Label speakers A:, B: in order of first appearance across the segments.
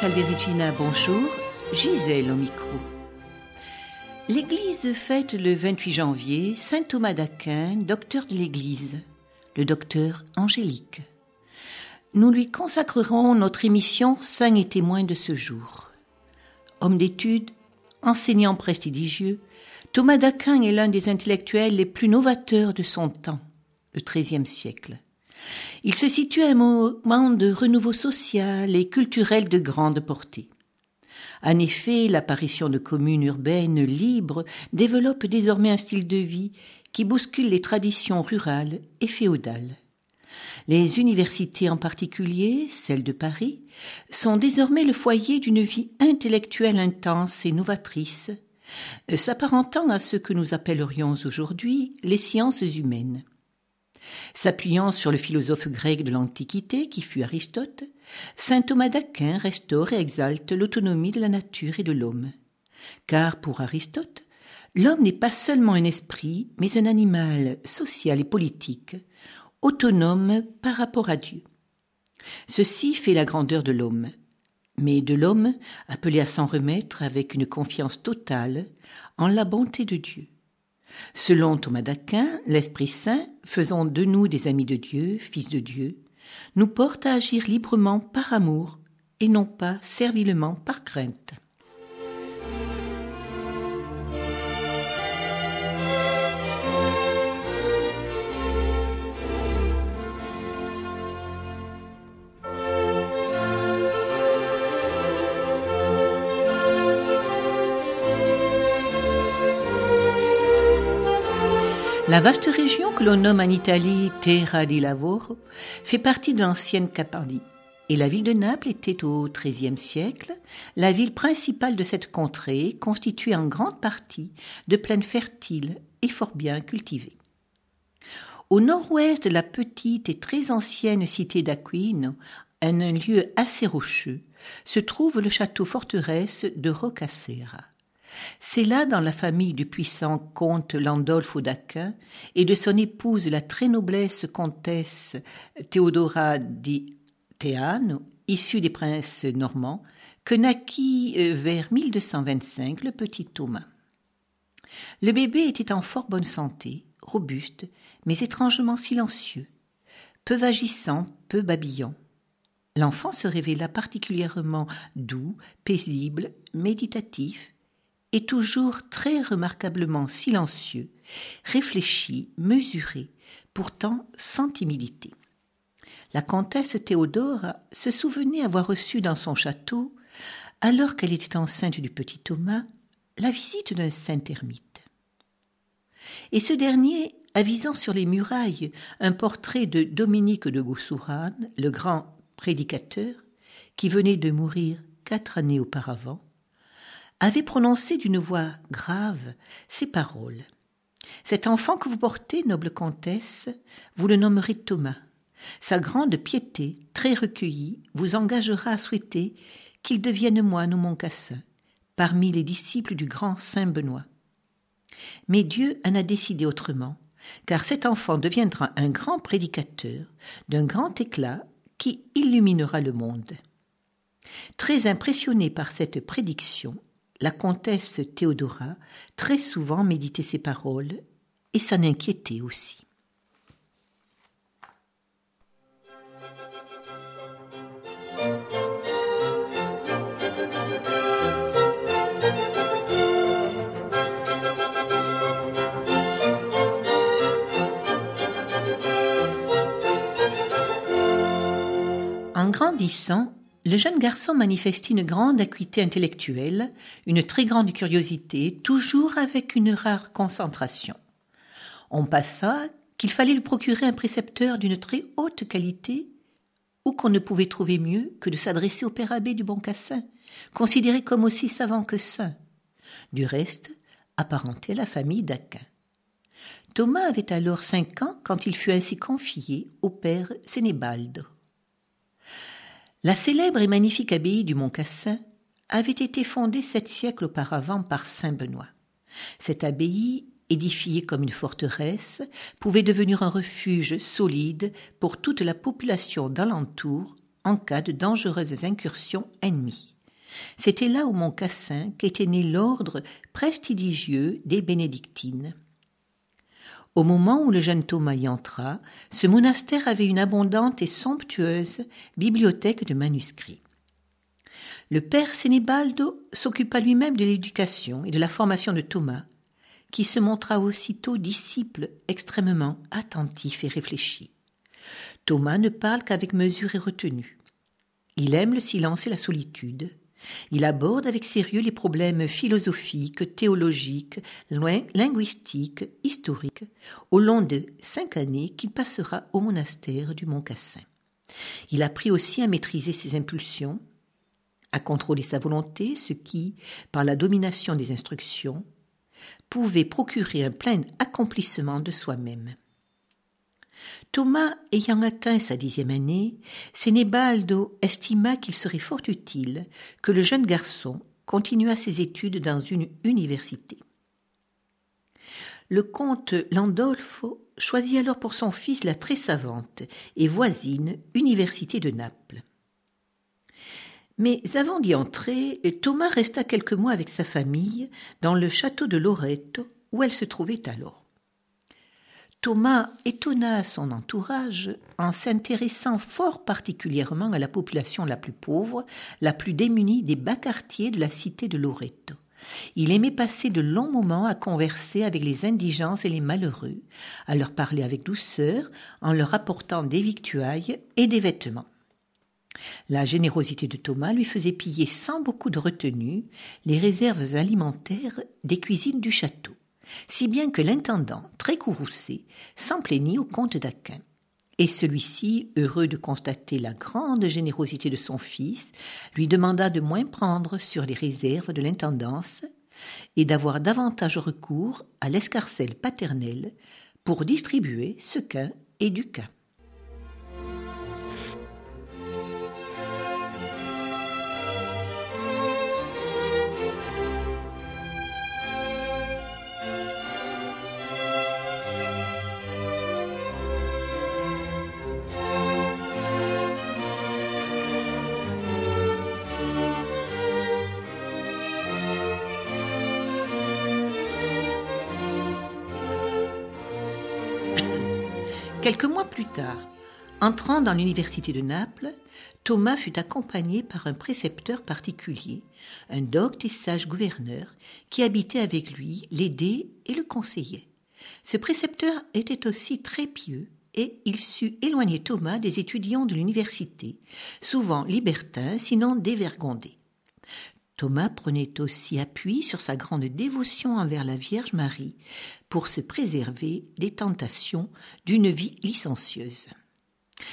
A: Salve Regina, bonjour. Gisèle au micro. L'Église fête le 28 janvier Saint Thomas d'Aquin, docteur de l'Église, le docteur Angélique. Nous lui consacrerons notre émission Saint et témoin de ce jour. Homme d'études, enseignant prestigieux, Thomas d'Aquin est l'un des intellectuels les plus novateurs de son temps, le XIIIe siècle. Il se situe à un moment de renouveau social et culturel de grande portée. En effet, l'apparition de communes urbaines libres développe désormais un style de vie qui bouscule les traditions rurales et féodales. Les universités en particulier, celles de Paris, sont désormais le foyer d'une vie intellectuelle intense et novatrice, s'apparentant à ce que nous appellerions aujourd'hui les sciences humaines. S'appuyant sur le philosophe grec de l'Antiquité, qui fut Aristote, saint Thomas d'Aquin restaure et exalte l'autonomie de la nature et de l'homme. Car pour Aristote, l'homme n'est pas seulement un esprit, mais un animal social et politique, autonome par rapport à Dieu. Ceci fait la grandeur de l'homme, mais de l'homme appelé à s'en remettre avec une confiance totale en la bonté de Dieu. Selon Thomas d'Aquin, l'Esprit Saint, faisant de nous des amis de Dieu, fils de Dieu, nous porte à agir librement par amour et non pas servilement par crainte. La vaste région que l'on nomme en Italie Terra di Lavoro fait partie de l'ancienne Capardie. Et la ville de Naples était au XIIIe siècle la ville principale de cette contrée, constituée en grande partie de plaines fertiles et fort bien cultivées. Au nord-ouest de la petite et très ancienne cité d'Aquino, un lieu assez rocheux, se trouve le château forteresse de Rocacera. C'est là, dans la famille du puissant comte Landolfo d'Aquin et de son épouse la très noblesse comtesse Théodora di Teano, issue des princes normands, que naquit euh, vers 1225 le petit Thomas. Le bébé était en fort bonne santé, robuste, mais étrangement silencieux, peu vagissant, peu babillant. L'enfant se révéla particulièrement doux, paisible, méditatif, est toujours très remarquablement silencieux, réfléchi, mesuré, pourtant sans timidité. La comtesse Théodore se souvenait avoir reçu dans son château, alors qu'elle était enceinte du petit Thomas, la visite d'un saint ermite. Et ce dernier, avisant sur les murailles un portrait de Dominique de Goussourane, le grand prédicateur, qui venait de mourir quatre années auparavant, avait prononcé d'une voix grave ces paroles. Cet enfant que vous portez, noble comtesse, vous le nommerez Thomas. Sa grande piété, très recueillie, vous engagera à souhaiter qu'il devienne moine au Mont-Cassin, parmi les disciples du grand saint Benoît. Mais Dieu en a décidé autrement, car cet enfant deviendra un grand prédicateur, d'un grand éclat, qui illuminera le monde. Très impressionné par cette prédiction, la comtesse Théodora très souvent méditait ces paroles et s'en inquiétait aussi. En grandissant, le jeune garçon manifestait une grande acuité intellectuelle, une très grande curiosité, toujours avec une rare concentration. On passa qu'il fallait lui procurer un précepteur d'une très haute qualité, ou qu'on ne pouvait trouver mieux que de s'adresser au père abbé du Bon Cassin, considéré comme aussi savant que saint. Du reste, apparenté à la famille d'Aquin. Thomas avait alors cinq ans quand il fut ainsi confié au père Sénébaldo. La célèbre et magnifique abbaye du Mont Cassin avait été fondée sept siècles auparavant par saint Benoît. Cette abbaye, édifiée comme une forteresse, pouvait devenir un refuge solide pour toute la population d'alentour en cas de dangereuses incursions ennemies. C'était là où Montcassin qu'était né l'ordre prestigieux des bénédictines. Au moment où le jeune Thomas y entra, ce monastère avait une abondante et somptueuse bibliothèque de manuscrits. Le père Sénébaldo s'occupa lui-même de l'éducation et de la formation de Thomas, qui se montra aussitôt disciple extrêmement attentif et réfléchi. Thomas ne parle qu'avec mesure et retenue. Il aime le silence et la solitude. Il aborde avec sérieux les problèmes philosophiques, théologiques, linguistiques, historiques, au long de cinq années qu'il passera au monastère du Mont Cassin. Il apprit aussi à maîtriser ses impulsions, à contrôler sa volonté, ce qui, par la domination des instructions, pouvait procurer un plein accomplissement de soi-même. Thomas ayant atteint sa dixième année, Sénébaldo estima qu'il serait fort utile que le jeune garçon continuât ses études dans une université. Le comte Landolfo choisit alors pour son fils la très savante et voisine Université de Naples. Mais avant d'y entrer, Thomas resta quelques mois avec sa famille dans le château de Loreto où elle se trouvait alors. Thomas étonna son entourage en s'intéressant fort particulièrement à la population la plus pauvre, la plus démunie des bas quartiers de la cité de Loreto. Il aimait passer de longs moments à converser avec les indigents et les malheureux, à leur parler avec douceur, en leur apportant des victuailles et des vêtements. La générosité de Thomas lui faisait piller sans beaucoup de retenue les réserves alimentaires des cuisines du château, si bien que l'intendant, très courroucé, s'en plaignit au comte d'Aquin. Et celui-ci, heureux de constater la grande générosité de son fils, lui demanda de moins prendre sur les réserves de l'intendance et d'avoir davantage recours à l'escarcelle paternelle pour distribuer sequin et ducat. Entrant dans l'université de Naples, Thomas fut accompagné par un précepteur particulier, un docte et sage gouverneur, qui habitait avec lui, l'aidait et le conseillait. Ce précepteur était aussi très pieux et il sut éloigner Thomas des étudiants de l'université, souvent libertins, sinon dévergondés. Thomas prenait aussi appui sur sa grande dévotion envers la Vierge Marie pour se préserver des tentations d'une vie licencieuse.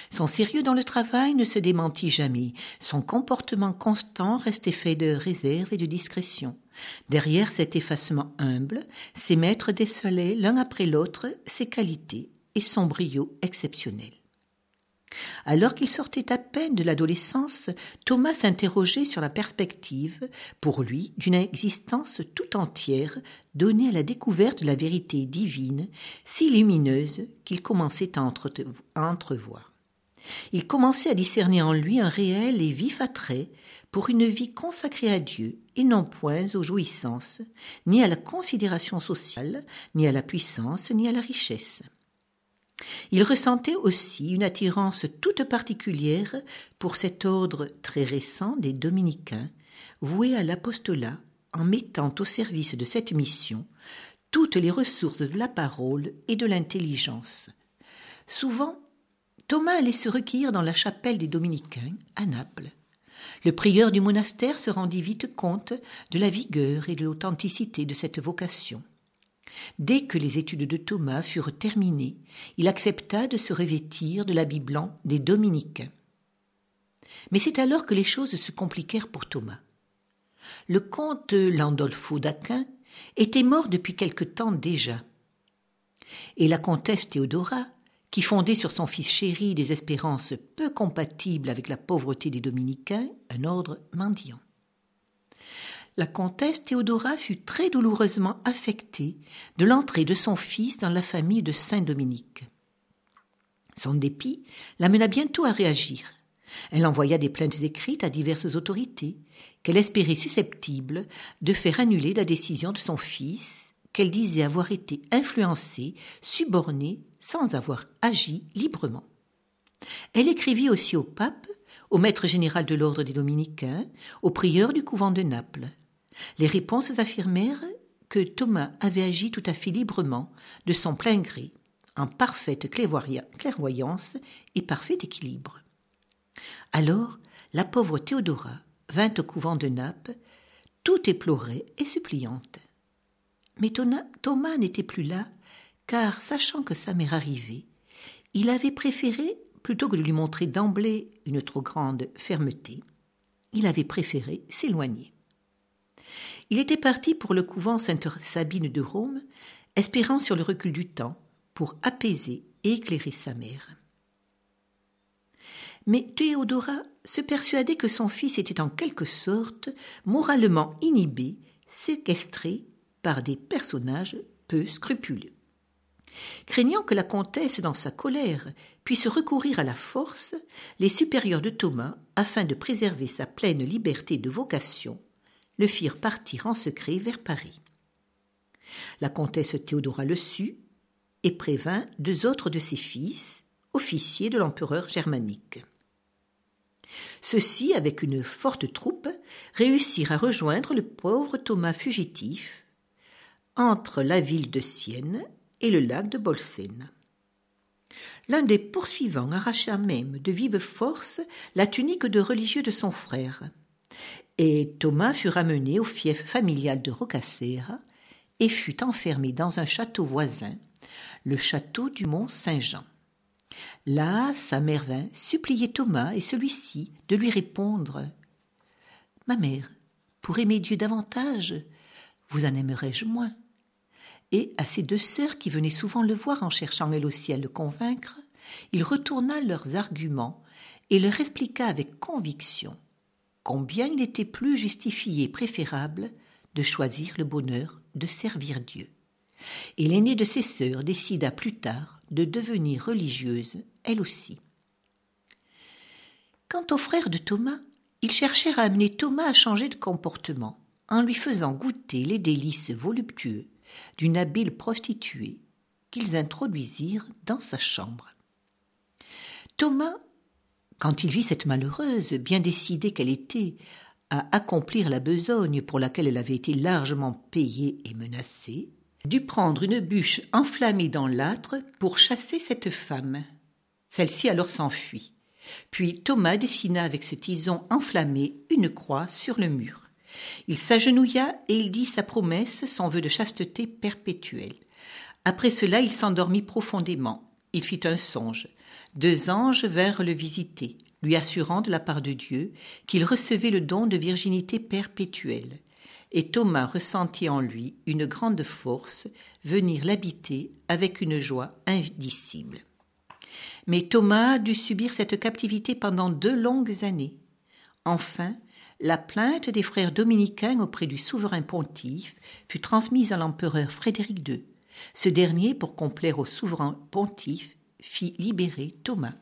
A: Son sérieux dans le travail ne se démentit jamais, son comportement constant restait fait de réserve et de discrétion. Derrière cet effacement humble, ses maîtres décelaient l'un après l'autre ses qualités et son brio exceptionnel. Alors qu'il sortait à peine de l'adolescence, Thomas s'interrogeait sur la perspective, pour lui, d'une existence tout entière donnée à la découverte de la vérité divine, si lumineuse qu'il commençait à entrevoir. Il commençait à discerner en lui un réel et vif attrait pour une vie consacrée à Dieu et non point aux jouissances, ni à la considération sociale, ni à la puissance, ni à la richesse. Il ressentait aussi une attirance toute particulière pour cet ordre très récent des dominicains, voué à l'apostolat en mettant au service de cette mission toutes les ressources de la parole et de l'intelligence. Souvent, Thomas allait se recueillir dans la chapelle des dominicains à Naples. Le prieur du monastère se rendit vite compte de la vigueur et de l'authenticité de cette vocation. Dès que les études de Thomas furent terminées, il accepta de se revêtir de l'habit blanc des dominicains. Mais c'est alors que les choses se compliquèrent pour Thomas. Le comte Landolfo d'Aquin était mort depuis quelque temps déjà. Et la comtesse Théodora, qui fondait sur son fils chéri des espérances peu compatibles avec la pauvreté des dominicains, un ordre mendiant la comtesse Théodora fut très douloureusement affectée de l'entrée de son fils dans la famille de Saint Dominique. Son dépit l'amena bientôt à réagir. Elle envoya des plaintes écrites à diverses autorités, qu'elle espérait susceptibles de faire annuler la décision de son fils, qu'elle disait avoir été influencée, subornée, sans avoir agi librement. Elle écrivit aussi au pape, au maître général de l'ordre des dominicains, au prieur du couvent de Naples. Les réponses affirmèrent que Thomas avait agi tout à fait librement, de son plein gré, en parfaite clairvoyance et parfait équilibre. Alors, la pauvre Théodora vint au couvent de Naples, tout éplorée et suppliante. Mais Thomas n'était plus là, car, sachant que sa mère arrivait, il avait préféré, plutôt que de lui montrer d'emblée une trop grande fermeté, il avait préféré s'éloigner. Il était parti pour le couvent Sainte-Sabine de Rome, espérant sur le recul du temps pour apaiser et éclairer sa mère. Mais Théodora se persuadait que son fils était en quelque sorte moralement inhibé, séquestré par des personnages peu scrupuleux. Craignant que la comtesse, dans sa colère, puisse recourir à la force, les supérieurs de Thomas, afin de préserver sa pleine liberté de vocation, le firent partir en secret vers Paris. La comtesse Théodora le sut et prévint deux autres de ses fils, officiers de l'empereur germanique. Ceux-ci, avec une forte troupe, réussirent à rejoindre le pauvre Thomas fugitif entre la ville de Sienne le lac de Bolsène. L'un des poursuivants arracha même de vive force la tunique de religieux de son frère, et Thomas fut ramené au fief familial de Roccassera et fut enfermé dans un château voisin, le château du Mont Saint-Jean. Là, sa mère vint supplier Thomas et celui-ci de lui répondre Ma mère, pour aimer Dieu davantage, vous en aimerais-je moins? À ses deux sœurs qui venaient souvent le voir en cherchant elles aussi à le convaincre, il retourna leurs arguments et leur expliqua avec conviction combien il était plus justifié et préférable de choisir le bonheur de servir Dieu. Et l'aînée de ses sœurs décida plus tard de devenir religieuse, elle aussi. Quant aux frères de Thomas, ils cherchèrent à amener Thomas à changer de comportement, en lui faisant goûter les délices voluptueux d'une habile prostituée qu'ils introduisirent dans sa chambre. Thomas quand il vit cette malheureuse, bien décidée qu'elle était à accomplir la besogne pour laquelle elle avait été largement payée et menacée, dut prendre une bûche enflammée dans l'âtre pour chasser cette femme. Celle-ci alors s'enfuit. Puis Thomas dessina avec ce tison enflammé une croix sur le mur. Il s'agenouilla et il dit sa promesse, son vœu de chasteté perpétuelle. Après cela, il s'endormit profondément. Il fit un songe. Deux anges vinrent le visiter, lui assurant de la part de Dieu qu'il recevait le don de virginité perpétuelle. Et Thomas ressentit en lui une grande force venir l'habiter avec une joie indicible. Mais Thomas dut subir cette captivité pendant deux longues années. Enfin, la plainte des frères dominicains auprès du souverain pontife fut transmise à l'empereur Frédéric II. Ce dernier, pour complaire au souverain pontife, fit libérer Thomas.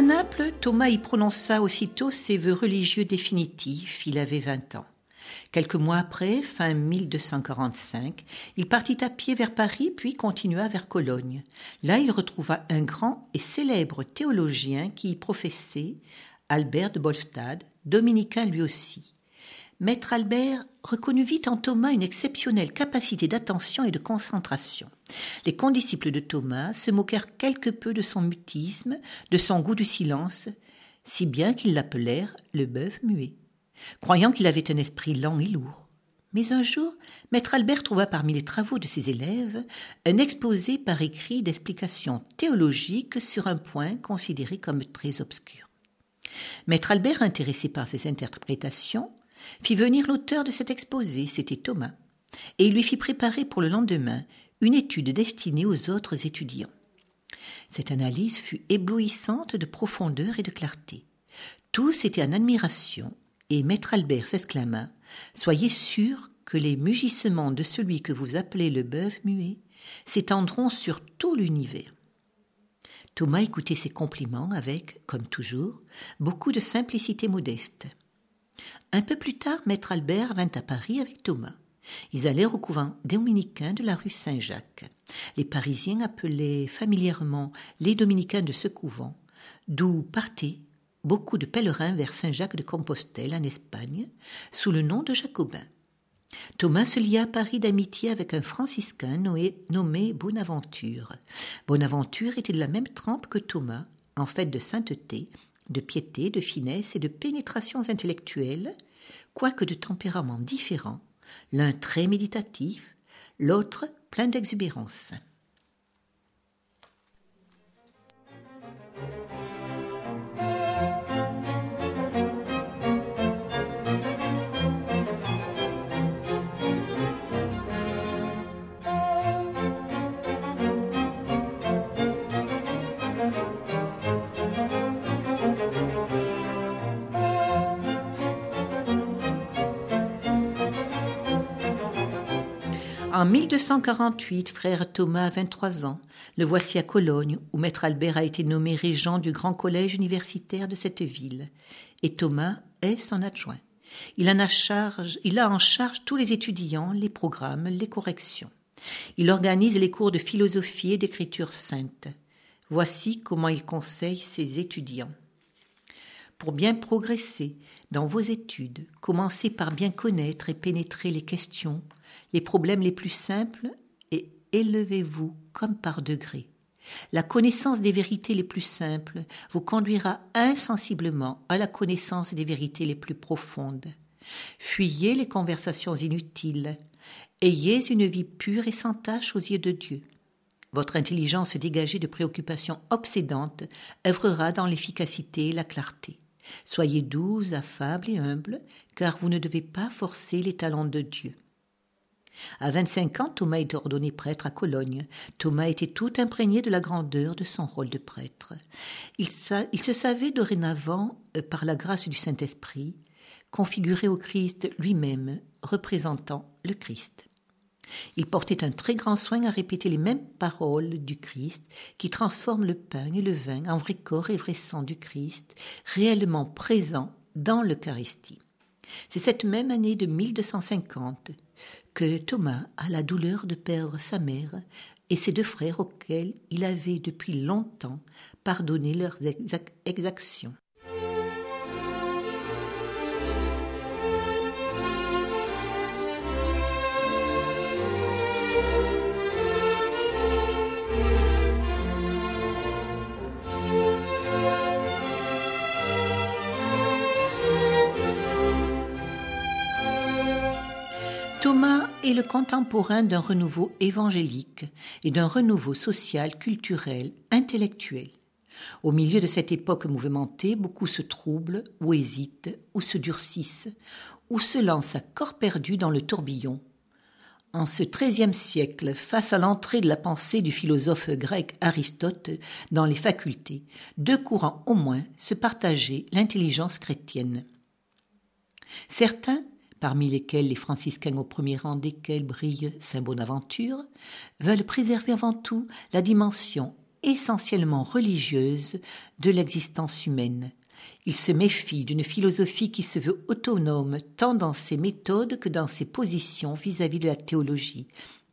A: À Naples, Thomas y prononça aussitôt ses vœux religieux définitifs. Il avait vingt ans. Quelques mois après, fin 1245, il partit à pied vers Paris puis continua vers Cologne. Là, il retrouva un grand et célèbre théologien qui y professait, Albert de Bolstad, dominicain lui aussi. Maître Albert reconnut vite en Thomas une exceptionnelle capacité d'attention et de concentration. Les condisciples de Thomas se moquèrent quelque peu de son mutisme, de son goût du silence, si bien qu'ils l'appelèrent le bœuf muet croyant qu'il avait un esprit lent et lourd. Mais un jour, maître Albert trouva parmi les travaux de ses élèves un exposé par écrit d'explications théologiques sur un point considéré comme très obscur. Maître Albert, intéressé par ces interprétations, fit venir l'auteur de cet exposé, c'était Thomas, et il lui fit préparer pour le lendemain une étude destinée aux autres étudiants. Cette analyse fut éblouissante de profondeur et de clarté. Tous étaient en admiration, et maître Albert s'exclama Soyez sûr que les mugissements de celui que vous appelez le bœuf muet s'étendront sur tout l'univers. Thomas écoutait ces compliments avec, comme toujours, beaucoup de simplicité modeste. Un peu plus tard, maître Albert vint à Paris avec Thomas. Ils allèrent au couvent dominicain de la rue Saint-Jacques. Les Parisiens appelaient familièrement les dominicains de ce couvent, d'où partaient beaucoup de pèlerins vers Saint-Jacques de Compostelle en Espagne, sous le nom de Jacobin. Thomas se lia à Paris d'amitié avec un franciscain nommé Bonaventure. Bonaventure était de la même trempe que Thomas, en fait de sainteté, de piété, de finesse et de pénétrations intellectuelles, quoique de tempéraments différents, l'un très méditatif, l'autre plein d'exubérance. En 1248, frère Thomas a 23 ans. Le voici à Cologne, où maître Albert a été nommé régent du grand collège universitaire de cette ville. Et Thomas est son adjoint. Il, en a, charge, il a en charge tous les étudiants, les programmes, les corrections. Il organise les cours de philosophie et d'écriture sainte. Voici comment il conseille ses étudiants. Pour bien progresser dans vos études, commencez par bien connaître et pénétrer les questions, les problèmes les plus simples et élevez-vous comme par degrés. La connaissance des vérités les plus simples vous conduira insensiblement à la connaissance des vérités les plus profondes. Fuyez les conversations inutiles. Ayez une vie pure et sans tache aux yeux de Dieu. Votre intelligence dégagée de préoccupations obsédantes œuvrera dans l'efficacité et la clarté. Soyez doux, affable et humble, car vous ne devez pas forcer les talents de Dieu. À vingt-cinq ans, Thomas était ordonné prêtre à Cologne. Thomas était tout imprégné de la grandeur de son rôle de prêtre. Il, se savait dorénavant, euh, par la grâce du Saint-Esprit, configuré au Christ lui-même, représentant le Christ. Il portait un très grand soin à répéter les mêmes paroles du Christ qui transforment le pain et le vin en vrai corps et vrai sang du Christ, réellement présent dans l'Eucharistie. C'est cette même année de 1250 que Thomas a la douleur de perdre sa mère et ses deux frères auxquels il avait depuis longtemps pardonné leurs exactions. Est le contemporain d'un renouveau évangélique et d'un renouveau social, culturel, intellectuel. Au milieu de cette époque mouvementée, beaucoup se troublent, ou hésitent, ou se durcissent, ou se lancent à corps perdu dans le tourbillon. En ce XIIIe siècle, face à l'entrée de la pensée du philosophe grec Aristote dans les facultés, deux courants au moins se partageaient l'intelligence chrétienne. Certains parmi lesquels les franciscains au premier rang desquels brille Saint Bonaventure, veulent préserver avant tout la dimension essentiellement religieuse de l'existence humaine. Ils se méfient d'une philosophie qui se veut autonome tant dans ses méthodes que dans ses positions vis-à-vis -vis de la théologie.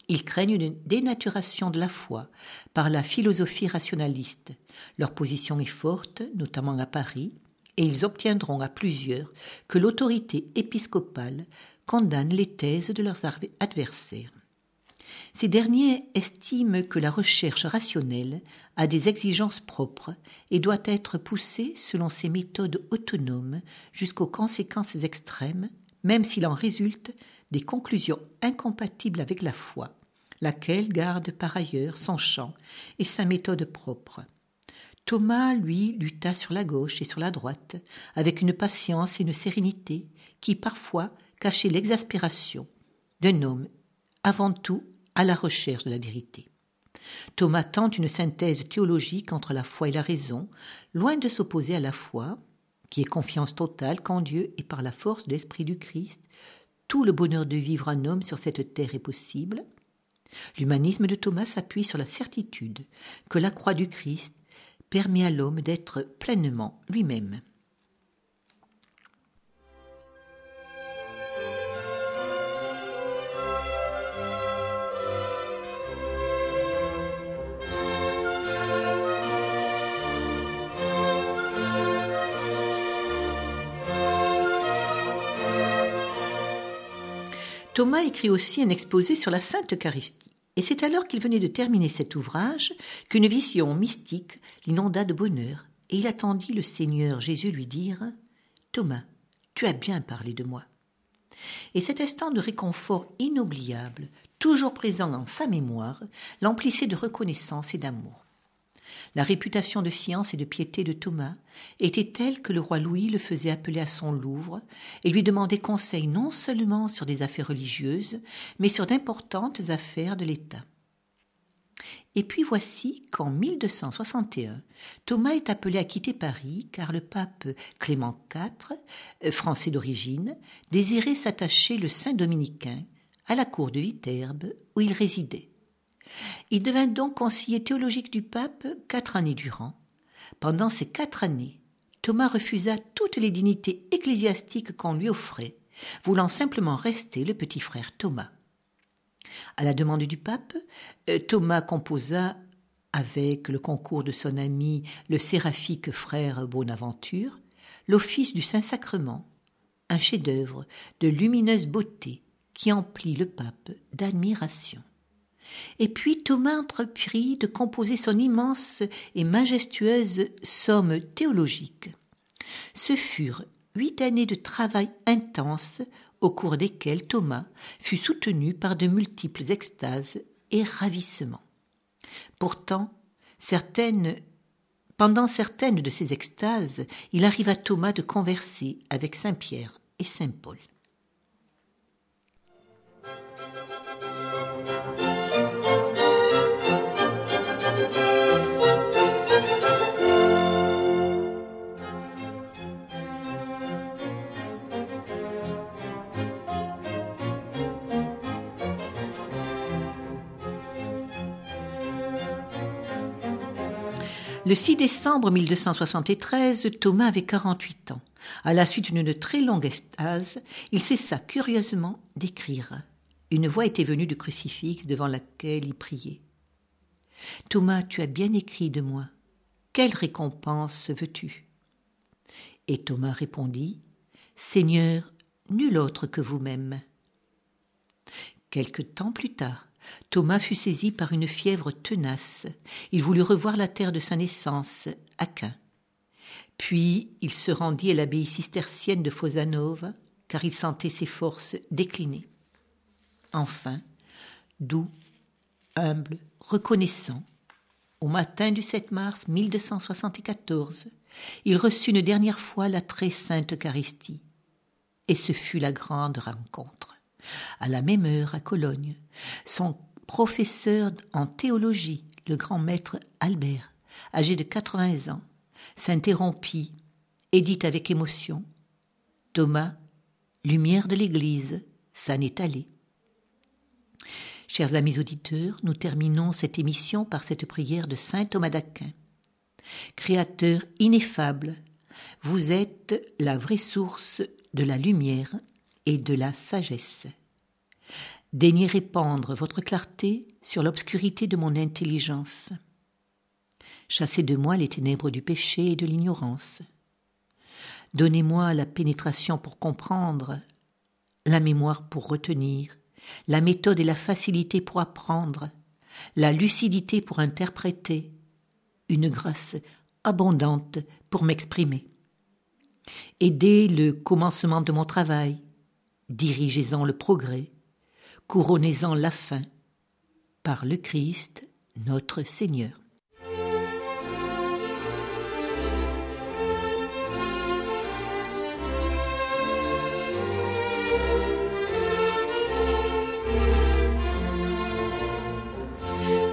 A: Ils craignent une dénaturation de la foi par la philosophie rationaliste. Leur position est forte, notamment à Paris, et ils obtiendront à plusieurs que l'autorité épiscopale condamne les thèses de leurs adversaires. Ces derniers estiment que la recherche rationnelle a des exigences propres et doit être poussée selon ses méthodes autonomes jusqu'aux conséquences extrêmes, même s'il en résulte des conclusions incompatibles avec la foi, laquelle garde par ailleurs son champ et sa méthode propre. Thomas, lui, lutta sur la gauche et sur la droite, avec une patience et une sérénité qui parfois cachaient l'exaspération d'un homme avant tout à la recherche de la vérité. Thomas tente une synthèse théologique entre la foi et la raison, loin de s'opposer à la foi, qui est confiance totale qu'en Dieu et par la force de l'Esprit du Christ, tout le bonheur de vivre un homme sur cette terre est possible. L'humanisme de Thomas s'appuie sur la certitude que la croix du Christ permet à l'homme d'être pleinement lui-même. Thomas écrit aussi un exposé sur la Sainte Eucharistie. Et c'est alors qu'il venait de terminer cet ouvrage qu'une vision mystique l'inonda de bonheur, et il attendit le Seigneur Jésus lui dire Thomas, tu as bien parlé de moi. Et cet instant de réconfort inoubliable, toujours présent dans sa mémoire, l'emplissait de reconnaissance et d'amour. La réputation de science et de piété de Thomas était telle que le roi Louis le faisait appeler à son Louvre et lui demandait conseil non seulement sur des affaires religieuses, mais sur d'importantes affaires de l'État. Et puis voici qu'en 1261, Thomas est appelé à quitter Paris car le pape Clément IV, euh, français d'origine, désirait s'attacher le saint dominicain à la cour de Viterbe où il résidait. Il devint donc conseiller théologique du pape quatre années durant. Pendant ces quatre années, Thomas refusa toutes les dignités ecclésiastiques qu'on lui offrait, voulant simplement rester le petit frère Thomas. À la demande du pape, euh, Thomas composa, avec le concours de son ami le séraphique frère Bonaventure, l'office du Saint-Sacrement, un chef-d'œuvre de lumineuse beauté qui emplit le pape d'admiration. Et puis Thomas entreprit de composer son immense et majestueuse somme théologique. Ce furent huit années de travail intense au cours desquelles Thomas fut soutenu par de multiples extases et ravissements. Pourtant, certaines pendant certaines de ces extases, il arrive à Thomas de converser avec Saint Pierre et Saint Paul. Le 6 décembre 1273, Thomas avait 48 ans. À la suite d'une très longue extase, il cessa curieusement d'écrire. Une voix était venue du crucifix devant laquelle il priait. Thomas, tu as bien écrit de moi. Quelle récompense veux-tu? Et Thomas répondit Seigneur, nul autre que vous-même. Quelque temps plus tard, Thomas fut saisi par une fièvre tenace. Il voulut revoir la terre de sa naissance, Aquin. Puis il se rendit à l'abbaye cistercienne de Fosanova, car il sentait ses forces décliner. Enfin, doux, humble, reconnaissant, au matin du 7 mars 1274, il reçut une dernière fois la très sainte Eucharistie. Et ce fut la grande rencontre. À la même heure, à Cologne, son professeur en théologie, le grand maître Albert, âgé de 80 ans, s'interrompit et dit avec émotion Thomas, lumière de l'Église, ça n'est allé. Chers amis auditeurs, nous terminons cette émission par cette prière de saint Thomas d'Aquin. Créateur ineffable, vous êtes la vraie source de la lumière et de la sagesse. Daignez répandre votre clarté sur l'obscurité de mon intelligence. Chassez de moi les ténèbres du péché et de l'ignorance. Donnez-moi la pénétration pour comprendre, la mémoire pour retenir, la méthode et la facilité pour apprendre, la lucidité pour interpréter, une grâce abondante pour m'exprimer. Aidez le commencement de mon travail, dirigez-en le progrès, couronnez-en la fin, par le Christ notre Seigneur.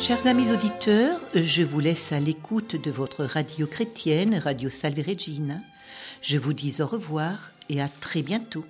A: Chers amis auditeurs, je vous laisse à l'écoute de votre radio chrétienne, Radio Salve Regina. Je vous dis au revoir et à très bientôt.